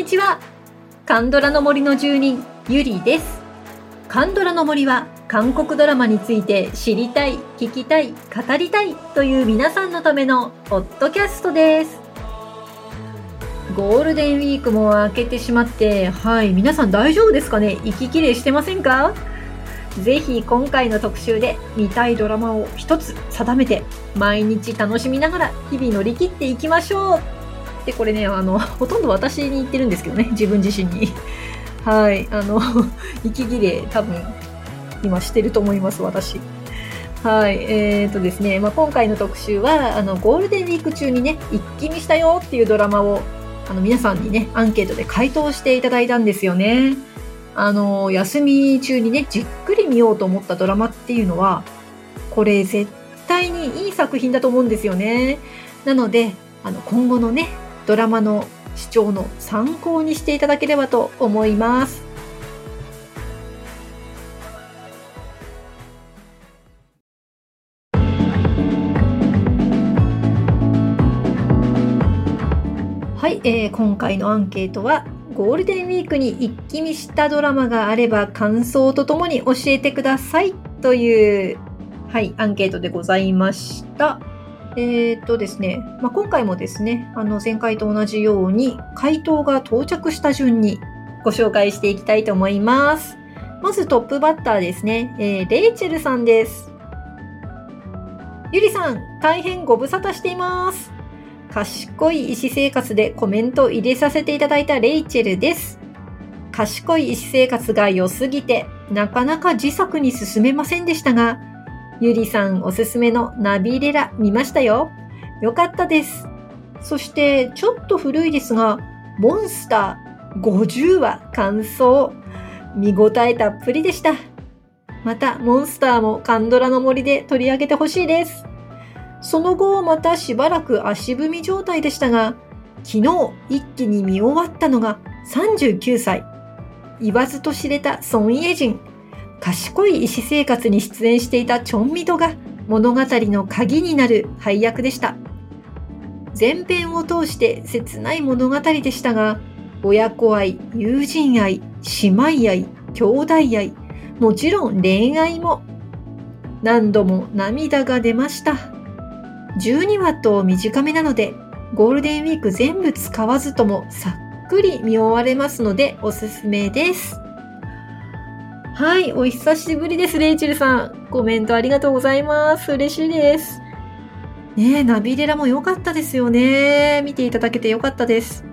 こんにちは。カンドラの森の住人、ゆりです。カンドラの森は、韓国ドラマについて知りたい、聞きたい、語りたいという皆さんのためのポッドキャストです。ゴールデンウィークも明けてしまって、はい、皆さん大丈夫ですかね？息切れしてませんか？ぜひ今回の特集で見たいドラマを一つ定めて毎日楽しみながら日々乗り切っていきましょうでこれねあのほとんど私に言ってるんですけどね 自分自身に。はいあの 息切れ多分今してると思います私。はいえーとですね、まあ、今回の特集はあのゴールデンウィーク中にね一気見したよっていうドラマをあの皆さんにねアンケートで回答していただいたんですよね。あの休み中にねじっくり見ようと思ったドラマっていうのはこれ絶対にいい作品だと思うんですよね。なのであの今後のねドラマの視聴の参考にしていただければと思いますはい、えー今回のアンケートはゴールデンウィークに一気見したドラマがあれば感想とともに教えてくださいという、はい、アンケートでございました。えーっとですね、まあ、今回もですね、あの前回と同じように回答が到着した順にご紹介していきたいと思います。まずトップバッターですね、えーレイチェルさんです。ゆりさん、大変ご無沙汰しています。賢い医師生活でコメント入れさせていただいたレイチェルです。賢い医師生活が良すぎて、なかなか自作に進めませんでしたが、ゆりさんおすすめのナビレラ見ましたよ。よかったです。そして、ちょっと古いですが、モンスター50話感想。見応えたっぷりでした。また、モンスターもカンドラの森で取り上げてほしいです。その後またしばらく足踏み状態でしたが、昨日一気に見終わったのが39歳。言わずと知れたソン・イェジン。賢い医師生活に出演していたチョンミドが物語の鍵になる配役でした。前編を通して切ない物語でしたが、親子愛、友人愛、姉妹愛、兄弟愛、もちろん恋愛も。何度も涙が出ました。12話と短めなので、ゴールデンウィーク全部使わずともさっくり見終われますのでおすすめです。はい、お久しぶりです、レイチェルさん。コメントありがとうございます。嬉しいです。ねえ、ナビレラも良かったですよね。見ていただけて良かったです。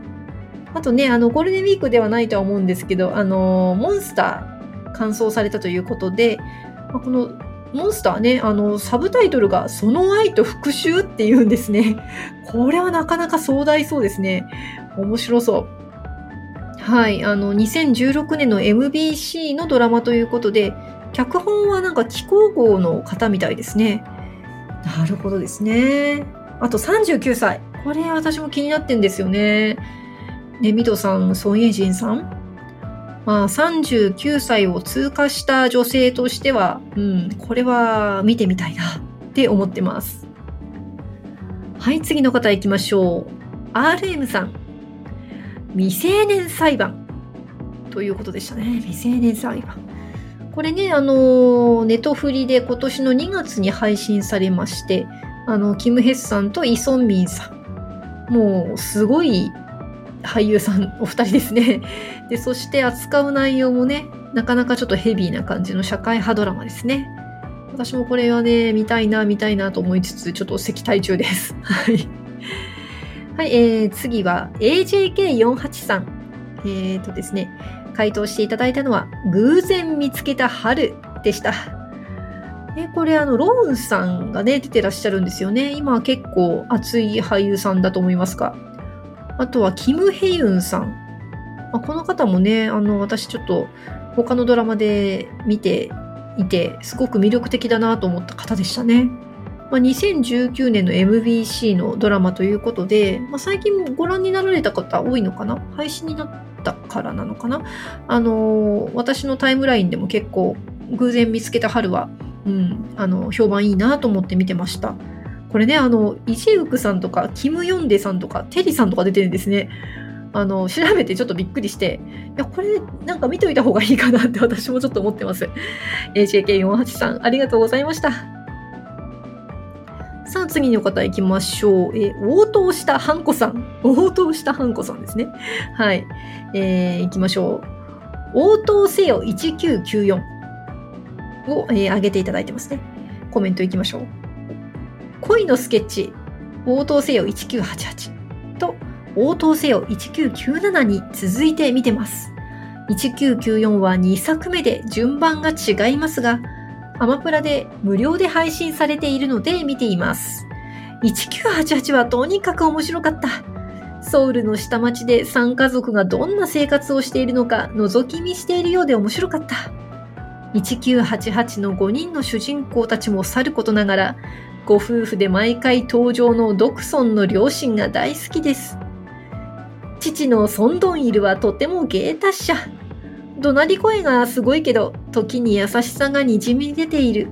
あとね、あの、ゴールデンウィークではないとは思うんですけど、あの、モンスター完走されたということで、まこのモンスターね、あの、サブタイトルが、その愛と復讐っていうんですね。これはなかなか壮大そうですね。面白そう。はい、あの、2016年の MBC のドラマということで、脚本はなんか気候号の方みたいですね。なるほどですね。あと39歳。これ私も気になってんですよね。ね、ミドさん、ソン・エイジンさんまあ、39歳を通過した女性としては、うん、これは見てみたいなって思ってます。はい、次の方行きましょう。RM さん。未成年裁判。ということでしたね。未成年裁判。これね、あの、ネトフリで今年の2月に配信されまして、あの、キム・ヘスさんとイ・ソンミンさん。もう、すごい俳優さんお二人ですね。で、そして扱う内容もね、なかなかちょっとヘビーな感じの社会派ドラマですね。私もこれはね、見たいな、見たいなと思いつつ、ちょっと赤体中です。はい。はい、えー、次は AJK48 さん。えーとですね、回答していただいたのは、偶然見つけた春でした。えこれあの、ローンさんがね、出てらっしゃるんですよね。今は結構熱い俳優さんだと思いますが。あとは、キム・ヘユンさん。まあ、この方もね、あの、私ちょっと他のドラマで見ていて、すごく魅力的だなと思った方でしたね。まあ、2019年の MBC のドラマということで、まあ、最近ご覧になられた方多いのかな？配信になったからなのかな？あのー私のタイムラインでも結構偶然見つけた春は、うん、あの、評判いいなと思って見てました。これね、あの、イジウクさんとか、キム・ヨンデさんとか、テリさんとか出てるんですね。あの、調べてちょっとびっくりして、いや、これなんか見といた方がいいかなって私もちょっと思ってます。JK48 さん、ありがとうございました。さあ、次の方行きましょう。え応答したハンコさん。応答したハンコさんですね。はい。えー、行きましょう。応答せよ1994を、えー、上げていただいてますね。コメント行きましょう。恋のスケッチ、応答せよ1988と、応答せよ1997に続いて見てます。1994は2作目で順番が違いますが、アマプラで無料で配信されているので見ています。1988はとにかく面白かった。ソウルの下町で3家族がどんな生活をしているのか覗き見しているようで面白かった。1988の5人の主人公たちもさることながら、ご夫婦で毎回登場のドクソンの両親が大好きです。父のソンドンイルはとても芸達者。怒鳴り声がすごいけど、時に優しさがにじみ出ている。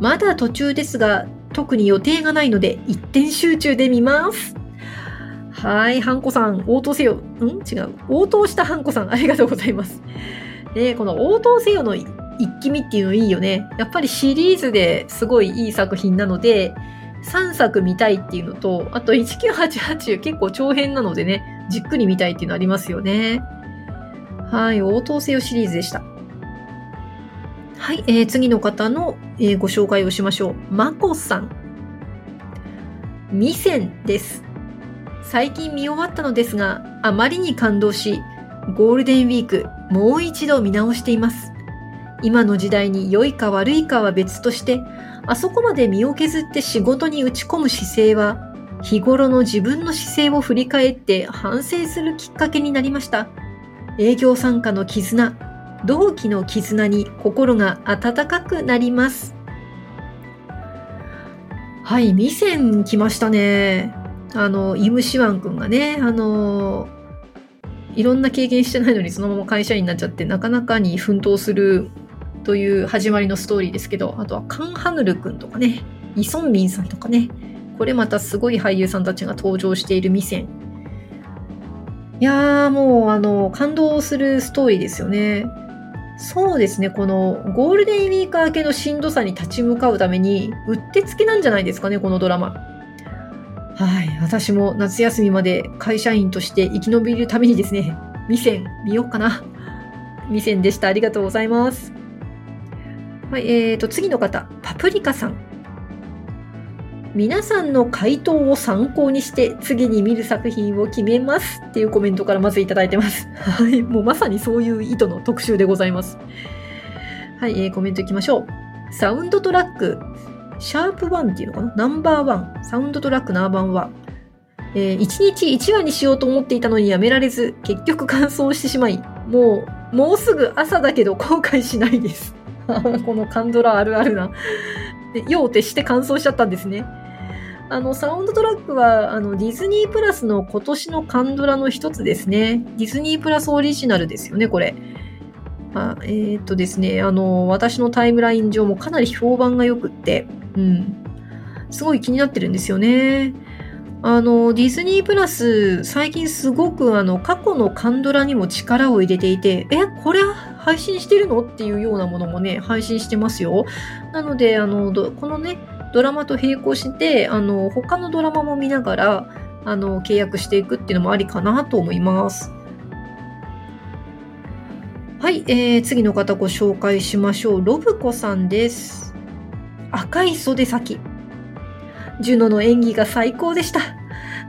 まだ途中ですが、特に予定がないので、一点集中で見ます。はい、ハンコさん、応答せよ。ん？違う。応答したハンコさん、ありがとうございます。ねこの応答せよの一気見っていうのいいよね。やっぱりシリーズですごいいい作品なので、3作見たいっていうのと、あと1988結構長編なのでね、じっくり見たいっていうのありますよね。はい、応答せよシリーズでした。はい、えー、次の方の、えー、ご紹介をしましょう。まこさん。ミセンです。最近見終わったのですが、あまりに感動し、ゴールデンウィーク、もう一度見直しています。今の時代に良いか悪いかは別として、あそこまで身を削って仕事に打ち込む姿勢は、日頃の自分の姿勢を振り返って反省するきっかけになりました。営業参加の絆、同期の絆に心が温かくなります。はい、ミセン来ましたね。あの、イムシワン君がね、あの、いろんな経験してないのにそのまま会社員になっちゃってなかなかに奮闘するという始まりのストーリーですけど、あとはカン・ハヌル君とかね、イ・ソンミンさんとかね、これまたすごい俳優さんたちが登場しているミセン。いやーもうあの、感動するストーリーですよね。そうですね、このゴールデンウィーク明けのしんどさに立ち向かうために、うってつけなんじゃないですかね、このドラマ。はい。私も夏休みまで会社員として生き延びるためにですね、ミセン見ようかな。ミセンでした。ありがとうございます。はい、えーと、次の方、パプリカさん。皆さんの回答を参考にして次に見る作品を決めますっていうコメントからまずいただいてます。はい、もうまさにそういう意図の特集でございます。はい、えー、コメントいきましょう。サウンドトラック、シャープ1っていうのかな？ナンバーワン、サウンドトラックナンバーワン。えー、1日1話にしようと思っていたのにやめられず、結局完走してしまい、もう、もうすぐ朝だけど後悔しないです。このカンドラあるあるな。で、用を徹して完走しちゃったんですね。あの、サウンドトラックは、あの、ディズニープラスの今年のカンドラの一つですね。ディズニープラスオリジナルですよね、これ。あえー、っとですね、あの、私のタイムライン上もかなり評判が良くって、うん。すごい気になってるんですよね。あの、ディズニープラス、最近すごくあの、過去のカンドラにも力を入れていて、え、これは配信してるの？っていうようなものもね、配信してますよ。なので、あの、このね、ドラマと並行して、あの、他のドラマも見ながら、あの、契約していくっていうのもありかなと思います。はい、えー、次の方ご紹介しましょう。ロブコさんです。赤い袖先。ジュノの演技が最高でした。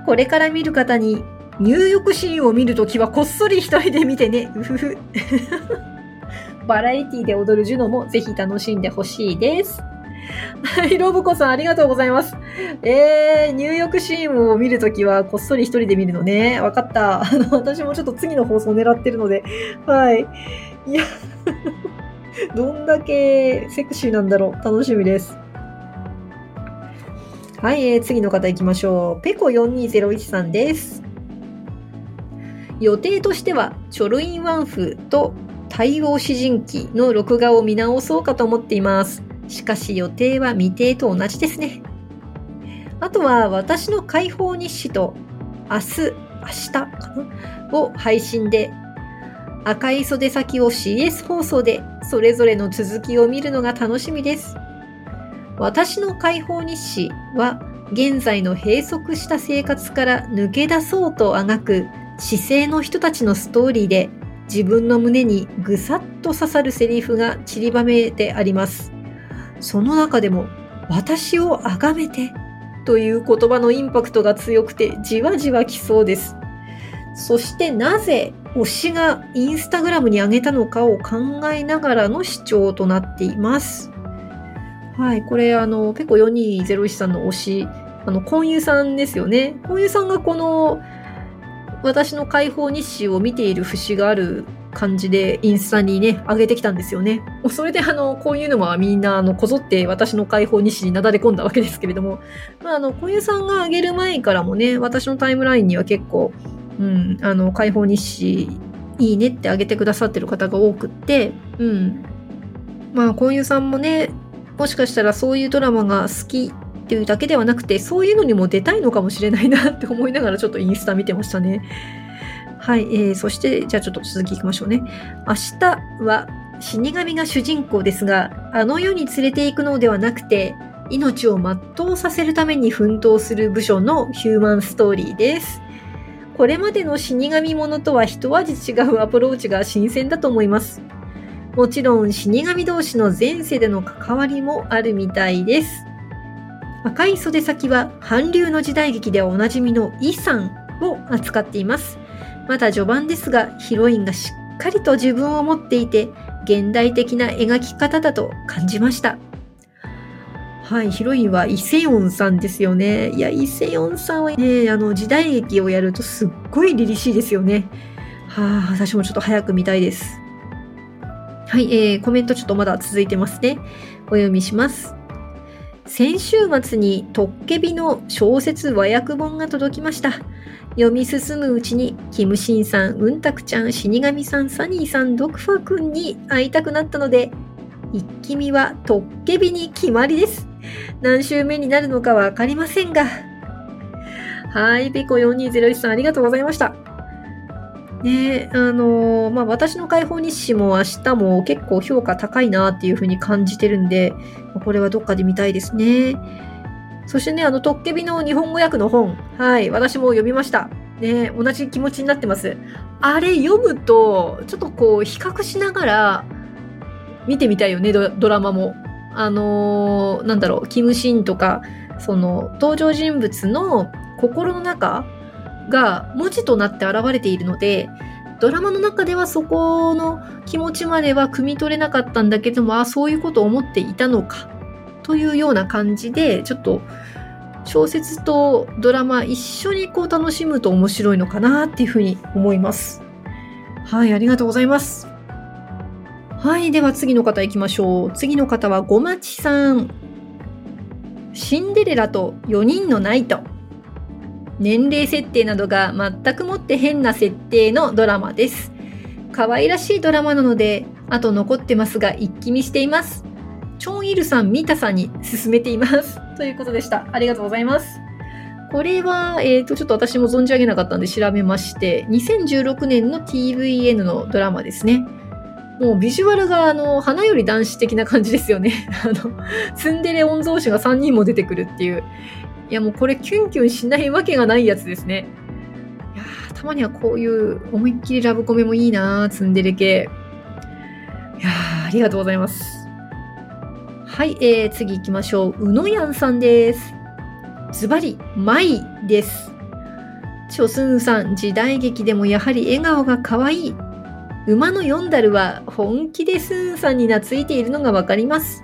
これから見る方に入浴シーンを見るときはこっそり一人で見てね。うふふ。バラエティで踊るジュノもぜひ楽しんでほしいです。はい、ロブコさんありがとうございます。えー、入浴シーンを見るときはこっそり一人で見るのね。わかった。あの、私もちょっと次の放送狙ってるので。はい。いや どんだけセクシーなんだろう。楽しみです。はい、えー、次の方行きましょう。ペコ4201さんです。予定としては、チョルインワンフと対応詩人記の録画を見直そうかと思っています。しかし予定は未定と同じですね。あとは私の解放日誌と明日明日かな？を配信で、赤い袖先を CS 放送でそれぞれの続きを見るのが楽しみです。私の解放日誌は現在の閉塞した生活から抜け出そうとあがく姿勢の人たちのストーリーで自分の胸にぐさっと刺さるセリフが散りばめてあります。その中でも私を崇めてという言葉のインパクトが強くてじわじわきそうです。そしてなぜ推しがインスタグラムに上げたのかを考えながらの視聴となっています。はい、これあの結構4201さんの推し、あの、コンユさんですよね。コンユさんがこの私の解放日誌を見ている節がある感じでインスタにね、上げてきたんですよね。それであの、こういうのはみんなあの、こぞって私の解放日誌になだれ込んだわけですけれども、まああの、小湯さんが上げる前からもね、私のタイムラインには結構、うん、あの、解放日誌いいねってあげてくださってる方が多くって、うん。まあ、こういうさんもね、もしかしたらそういうドラマが好きっていうだけではなくて、そういうのにも出たいのかもしれないなって思いながらちょっとインスタ見てましたね。はい、えー、そして、じゃあちょっと続きいきましょうね。明日は死神が主人公ですが、あの世に連れて行くのではなくて、命を全うさせるために奮闘する部署のヒューマンストーリーです。これまでの死神ものとは一味違うアプローチが新鮮だと思います。もちろん死神同士の前世での関わりもあるみたいです。赤い袖先は韓流の時代劇ではおなじみのイさんを扱っています。まだ序盤ですが、ヒロインがしっかりと自分を持っていて、現代的な描き方だと感じました。はい、ヒロインはイセヨンさんですよね。いや、イセヨンさんはね、あの、時代劇をやるとすっごい凛々しいですよね。はあ、私もちょっと早く見たいです。はい、えー、コメントちょっとまだ続いてますね。お読みします。先週末にトッケビの小説和訳本が届きました。読み進むうちに、キムシンさん、ウンタクちゃん、死神さん、サニーさん、ドクファくんに会いたくなったので、一気見はトッケビに決まりです。何週目になるのかわかりませんが。はい、ピコ4201さんありがとうございました。ねあのー、まあ、私の解放日誌も明日も結構評価高いなっていう風に感じてるんで、これはどっかで見たいですね。そしてね、あの、トッケビの日本語訳の本、はい、私も読みました。ね同じ気持ちになってます。あれ読むと、ちょっとこう、比較しながら見てみたいよね、ドラマも。あのー、なんだろう、キムシンとか、その、登場人物の心の中が文字となって現れているので、ドラマの中ではそこの気持ちまでは汲み取れなかったんだけども、あそういうことを思っていたのか、というような感じで、ちょっと小説とドラマ一緒にこう楽しむと面白いのかなっていうふうに思います。はい、ありがとうございます。はい、では次の方行きましょう。次の方はごまちさん。シンデレラと4人のナイト。年齢設定などが全くもって変な設定のドラマです。可愛らしいドラマなので、あと残ってますが一気見しています。チョンイルさん、ミタさんに勧めています。ということでした。ありがとうございます。これは、えっ、ー、と、ちょっと私も存じ上げなかったんで調べまして、2016年の TVN のドラマですね。もうビジュアルがあの、花より男子的な感じですよね。あの、ツンデレ御曹司が3人も出てくるっていう。いやもうこれキュンキュンしないわけがないやつですね。いやたまにはこういう思いっきりラブコメもいいなツンデレ系。いやありがとうございます。はい、えー、次行きましょう。うのやんさんです。ズバリ、マイです。チョスンさん、時代劇でもやはり笑顔が可愛い。馬のヨンダルは本気でスーンさんに懐いているのがわかります。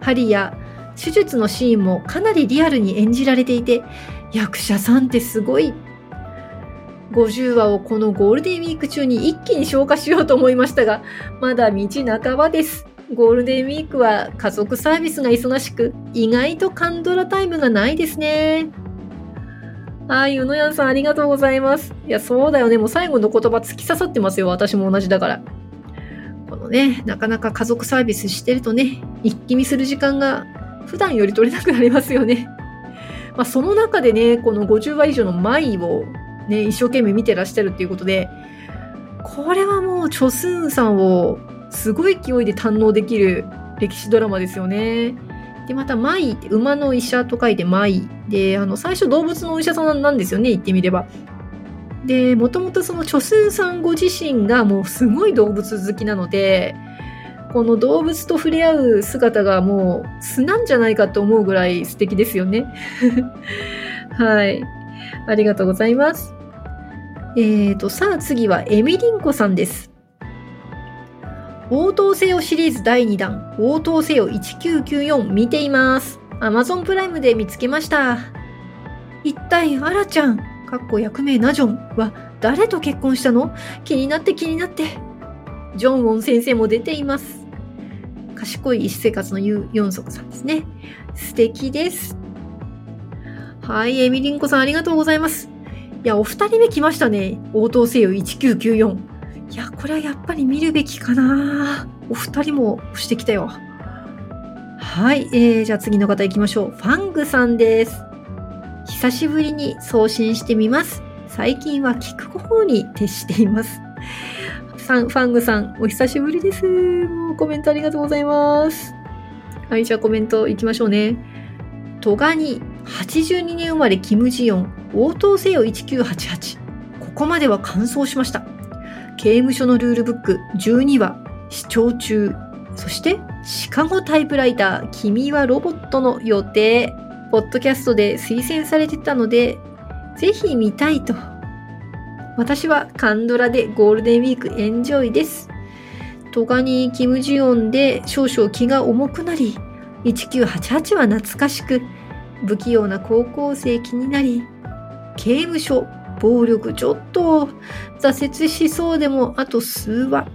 ハリや手術のシーンもかなりリアルに演じられていて、役者さんってすごい。50話をこのゴールデンウィーク中に一気に消化しようと思いましたが、まだ道半ばです。ゴールデンウィークは家族サービスが忙しく、意外とカンドラタイムがないですね。はい、うのやんさんありがとうございます。いや、そうだよね。もう最後の言葉突き刺さってますよ。私も同じだから。このね、なかなか家族サービスしてるとね、一気見する時間が普段より取れなくなりますよね。まあ、その中でね、この50話以上の舞をね、一生懸命見てらっしゃるっていうことで、これはもう、チョスンさんをすごい勢いで堪能できる歴史ドラマですよね。で、また、マイって馬の医者と書いてマイ。で、あの、最初動物のお医者さんなんですよね、言ってみれば。で、もともとそのチョスンさんご自身がもうすごい動物好きなので、この動物と触れ合う姿がもう素なんじゃないかと思うぐらい素敵ですよね。はい。ありがとうございます。えーと、さあ次はエミリンコさんです。応答せよシリーズ第2弾、応答せよ1994見ています。Amazon プライムで見つけました。一体、アラちゃん、かっこ役名ナジョンは誰と結婚したの？気になって気になって。ジョンウォン先生も出ています。賢い医師生活のユンソクさんですね。素敵です。はい、エミリンコさんありがとうございます。いや、お二人目来ましたね。応答せよ1994。いや、これはやっぱり見るべきかな。お二人も押してきたよ。はい、えー、じゃあ次の方行きましょう。ファングさんです。久しぶりに送信してみます。最近は聞く方に徹しています。さん、ファングさん、お久しぶりです。もうコメントありがとうございます。はい、じゃあコメント行きましょうね。トガニ、82年生まれキム・ジヨン、応答せよ1988。ここまでは完走しました。刑務所のルールブック12話、視聴中。そして、シカゴタイプライター、君はロボットの予定。ポッドキャストで推薦されてたので、ぜひ見たいと。私は韓ドラでゴールデンウィークエンジョイです。トガニー・キム・ジヨンで少々気が重くなり、1988は懐かしく、不器用な高校生気になり、刑務所、暴力ちょっと挫折しそうでもあと数話。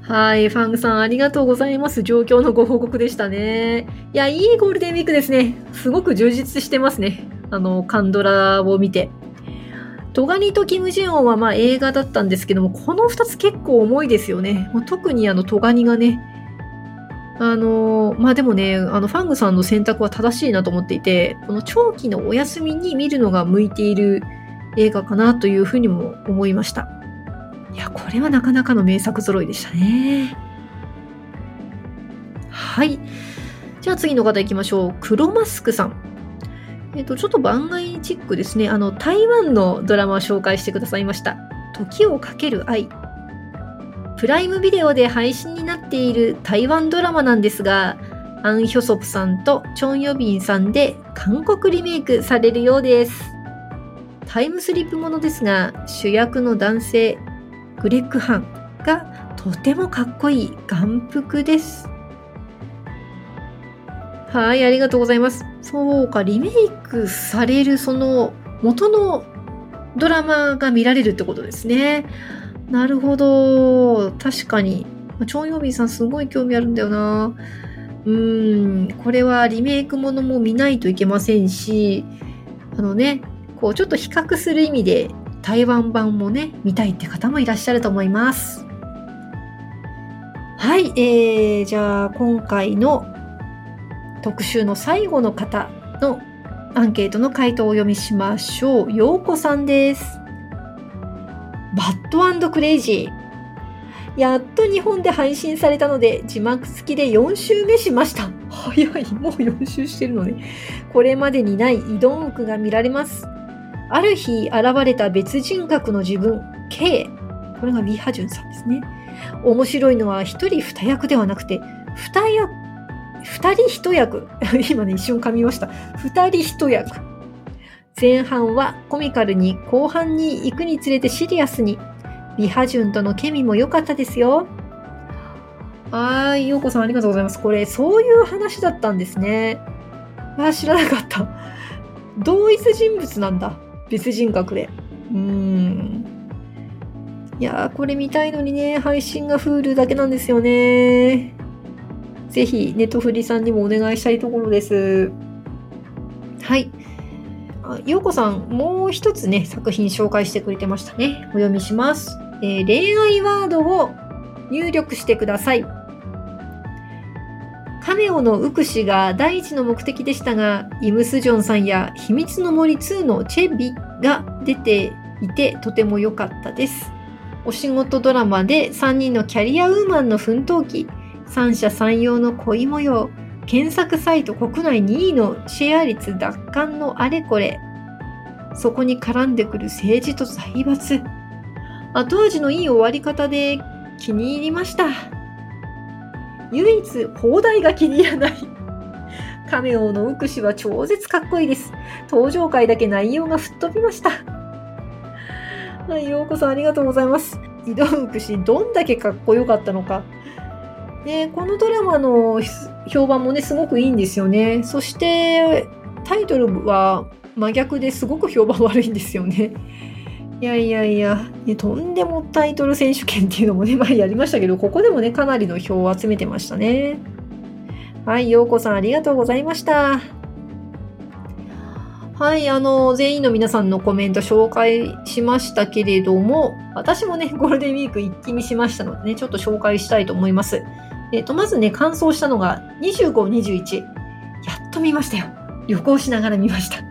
はい、ファングさんありがとうございます。状況のご報告でしたね。いや、いいゴールデンウィークですね。すごく充実してますね。あの、カンドラを見て。トガニとキム・ジヨンはまあ映画だったんですけども、この2つ結構重いですよね。特にあのトガニがね、あのまあでもね、あのファングさんの選択は正しいなと思っていて、この長期のお休みに見るのが向いている映画かなというふうにも思いました。いや、これはなかなかの名作揃いでしたね。はい。じゃあ次の方行きましょう。黒マスクさん。えっ、と、ちょっと番外チックですね。あの、台湾のドラマを紹介してくださいました。時をかける愛。プライムビデオで配信になっている台湾ドラマなんですが、アン・ヒョソプさんとチョン・ヨビンさんで韓国リメイクされるようです。タイムスリップものですが、主役の男性、グレッグ・ハンがとてもかっこいい眼福です。はい、ありがとうございます。そうか、リメイクされるその元のドラマが見られるってことですね。なるほど。確かに。チョンヨビンさんすごい興味あるんだよな。うーん、これはリメイクものも見ないといけませんし、あのね、こうちょっと比較する意味で台湾版もね、見たいって方もいらっしゃると思います。はい、えー、じゃあ今回の特集の最後の方のアンケートの回答をお読みしましょう。ようこさんです。バッドクレイジー。やっと日本で配信されたので字幕付きで4週目しました。早い。もう4週してるのね。これまでにない移動服が見られます。ある日現れた別人格の自分、K。これがビハジュンさんですね。面白いのは一人二役ではなくて、二役、二人一役。今ね、一瞬噛みました。二人一役。前半はコミカルに後半に行くにつれてシリアスにリハジュンとのケミも良かったですよはい、ようこさんありがとうございます。これ、そういう話だったんですね。あ、知らなかった。同一人物なんだ。別人格で。うーん。いやー、これ見たいのにね、配信が Hulu だけなんですよね。ぜひ、ネットフリさんにもお願いしたいところです。はい。ようこさん、もう一つね、作品紹介してくれてましたね。お読みします。えー、恋愛ワードを入力してください。亀オのウクシが第一の目的でしたが、イムスジョンさんや秘密の森2のチェビが出ていてとても良かったです。お仕事ドラマで3人のキャリアウーマンの奮闘記、三者三様の恋模様、検索サイト国内2位のシェア率奪還のあれこれ、そこに絡んでくる政治と財閥。後味のいい終わり方で気に入りました。唯一、砲台が気に入らない。カメオのウクシは超絶かっこいいです。登場回だけ内容が吹っ飛びました。はい、ようこそありがとうございます。井戸ウクシ、どんだけかっこよかったのか。ね、このドラマの評判もね、すごくいいんですよね。そして、タイトルは真逆ですごく評判悪いんですよね。いやいやいや、ね、とんでもタイトル選手権っていうのもね、前やりましたけど、ここでもね、かなりの票を集めてましたね。はい、ようこさんありがとうございました。はい、あの、全員の皆さんのコメント紹介しましたけれども、私もね、ゴールデンウィーク一気見しましたのでね、ちょっと紹介したいと思います。えっ、と、まずね、完走したのが25、21。やっと見ましたよ。旅行しながら見ました。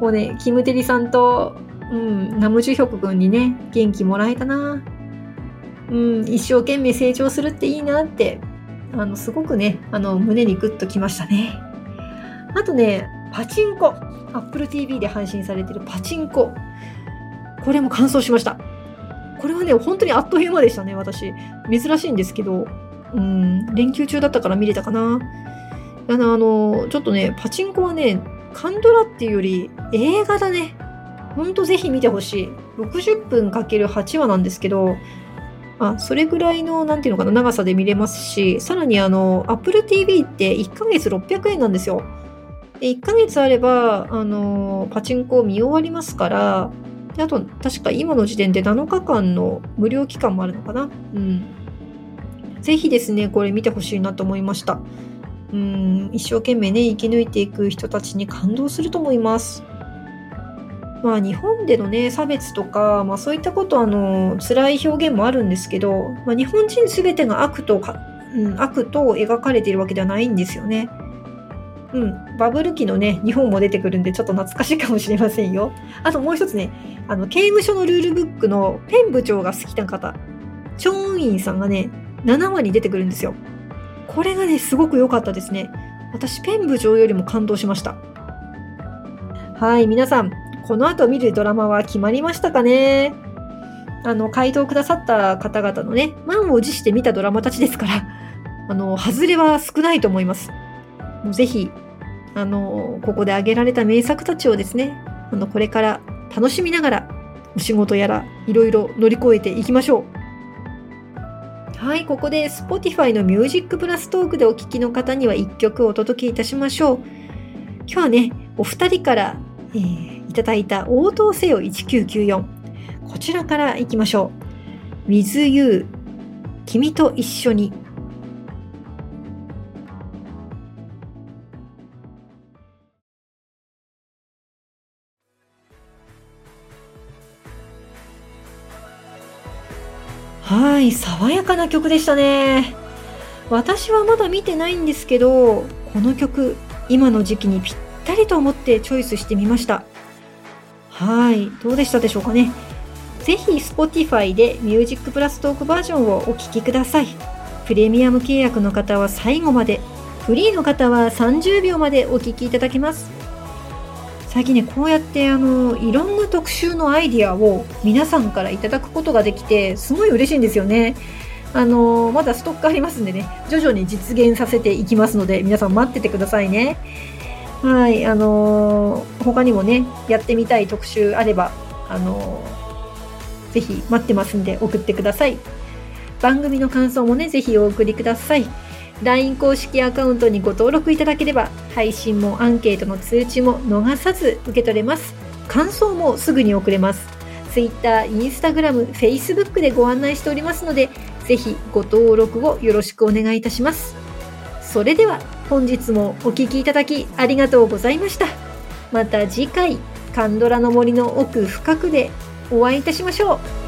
もうね、キムテリさんと、うん、ナムジュヒョク君にね、元気もらえたな。うん、一生懸命成長するっていいなって、あの、すごくね、あの、胸にグッときましたね。あとね、パチンコ。Apple TV で配信されてるパチンコ。これも完走しました。これはね、本当にあっという間でしたね、私。珍しいんですけど、うん、連休中だったから見れたかな。あの、あのちょっとね、パチンコはね、カンドラっていうより映画だね。ほんとぜひ見てほしい。60分 ×8 話なんですけど、あ、それぐらいの、なんていうのかな、長さで見れますし、さらにあの、Apple TV って1ヶ月600円なんですよ。で1ヶ月あれば、あの、パチンコ見終わりますから、であと、確か今の時点で7日間の無料期間もあるのかな。うん。ぜひですね、これ見てほしいなと思いました。うん、一生懸命ね、生き抜いていく人たちに感動すると思います。まあ日本でのね、差別とか、まあそういったことあの、辛い表現もあるんですけど、まあ日本人全てが悪とか、うん、悪と描かれているわけではないんですよね。うん、バブル期のね、日本も出てくるんで、ちょっと懐かしいかもしれませんよ。あともう一つね、あの、刑務所のルールブックのペン部長が好きな方、チョンインさんがね、7話に出てくるんですよ。これがね、すごく良かったですね。私、ペン部長よりも感動しました。はい、皆さん、この後見るドラマは決まりましたかね？あの、回答くださった方々のね、満を持して見たドラマたちですから、あの、外れは少ないと思います。もうぜひ、あの、ここで挙げられた名作たちをですね、あの、これから楽しみながら、お仕事やら、いろいろ乗り越えていきましょう。はい、ここで Spotify の Music プラストークでお聴きの方には1曲お届けいたしましょう。今日はね、お二人から、えー、いただいた応答せよ1994。こちらからいきましょう。With You 君と一緒にはい、爽やかな曲でしたね。私はまだ見てないんですけど、この曲、今の時期にぴったりと思ってチョイスしてみました。はい、どうでしたでしょうかね。ぜひ Spotify で Music プラストークバージョンをお聴きください。プレミアム契約の方は最後まで、フリーの方は30秒までお聴きいただけます。最近ねこうやってあのいろんな特集のアイディアを皆さんからいただくことができてすごい嬉しいんですよね。あのまだストックありますんでね徐々に実現させていきますので皆さん待っててくださいね。はい、あの他にもねやってみたい特集あればあのぜひ待ってますんで送ってください。番組の感想もねぜひお送りください。LINE 公式アカウントにご登録いただければ配信もアンケートの通知も逃さず受け取れます。感想もすぐに送れます。Twitter、Instagram、Facebook でご案内しておりますのでぜひご登録をよろしくお願いいたします。それでは本日もお聴きいただきありがとうございました。また次回カンドラの森の奥深くでお会いいたしましょう。